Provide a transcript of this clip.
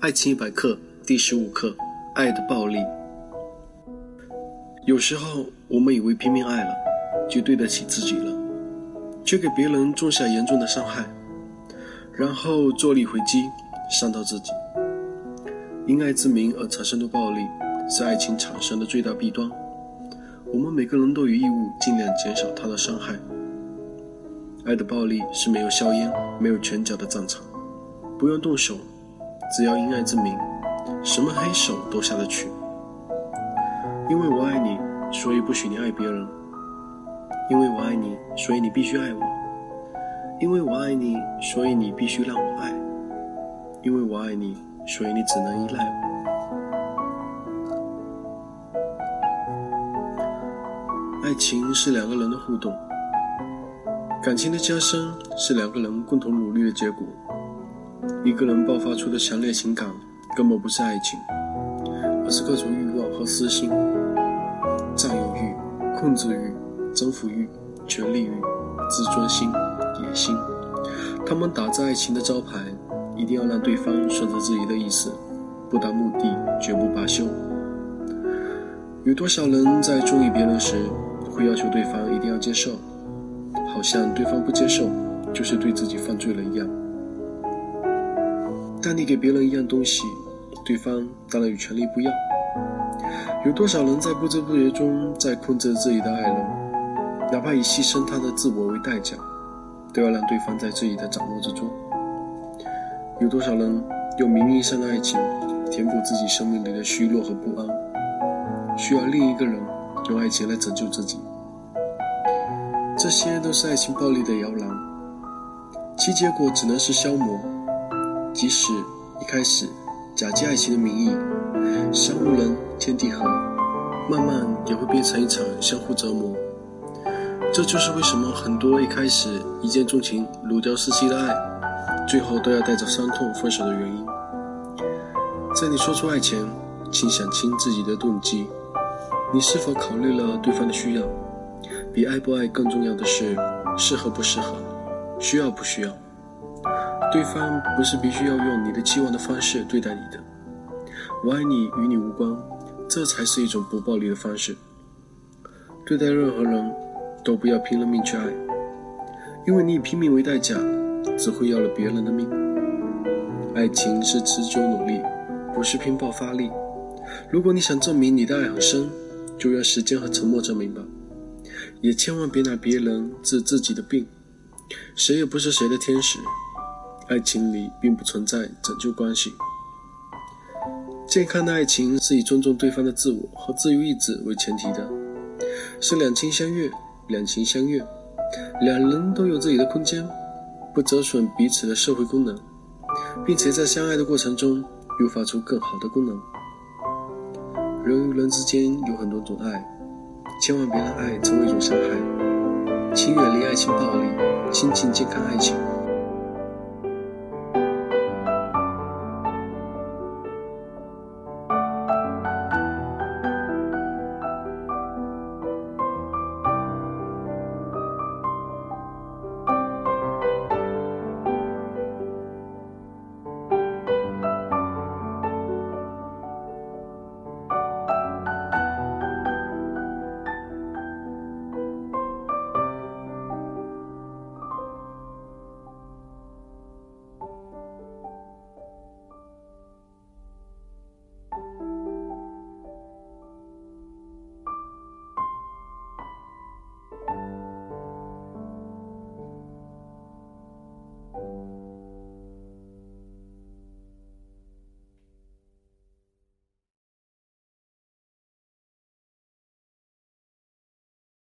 爱情一百课第十五课：爱的暴力。有时候，我们以为拼命爱了，就对得起自己了，却给别人种下严重的伤害，然后坐立回击，伤到自己。因爱之名而产生的暴力，是爱情产生的最大弊端。我们每个人都有义务尽量减少它的伤害。爱的暴力是没有硝烟、没有拳脚的战场，不用动手。只要因爱之名，什么黑手都下得去。因为我爱你，所以不许你爱别人；因为我爱你，所以你必须爱我；因为我爱你，所以你必须让我爱；因为我爱你，所以你只能依赖我。爱情是两个人的互动，感情的加深是两个人共同努力的结果。一个人爆发出的强烈情感，根本不是爱情，而是各种欲望和私心：占有欲、控制欲、征服欲、权力欲、自尊心、野心。他们打着爱情的招牌，一定要让对方顺着自己的意思，不达目的绝不罢休。有多少人在中意别人时，会要求对方一定要接受，好像对方不接受，就是对自己犯罪了一样。当你给别人一样东西，对方当然有权利不要。有多少人在不知不觉中在控制自己的爱人，哪怕以牺牲他的自我为代价，都要让对方在自己的掌握之中。有多少人用名义上的爱情填补自己生命里的虚弱和不安，需要另一个人用爱情来拯救自己。这些都是爱情暴力的摇篮，其结果只能是消磨。即使一开始假借爱情的名义，山无人，天地合，慢慢也会变成一场相互折磨。这就是为什么很多一开始一见钟情、如胶似漆的爱，最后都要带着伤痛分手的原因。在你说出爱前，请想清自己的动机，你是否考虑了对方的需要？比爱不爱更重要的是，适合不适合，需要不需要。对方不是必须要用你的期望的方式对待你的，我爱你与你无关，这才是一种不暴力的方式。对待任何人都不要拼了命去爱，因为你以拼命为代价，只会要了别人的命。爱情是持久努力，不是拼爆发力。如果你想证明你的爱很深，就让时间和沉默证明吧，也千万别拿别人治自己的病，谁也不是谁的天使。爱情里并不存在拯救关系。健康的爱情是以尊重对方的自我和自由意志为前提的，是两情相悦，两情相悦，两人都有自己的空间，不折损彼此的社会功能，并且在相爱的过程中诱发出更好的功能。人与人之间有很多种爱，千万别让爱成为一种伤害。请远离爱情暴力，亲近健康爱情。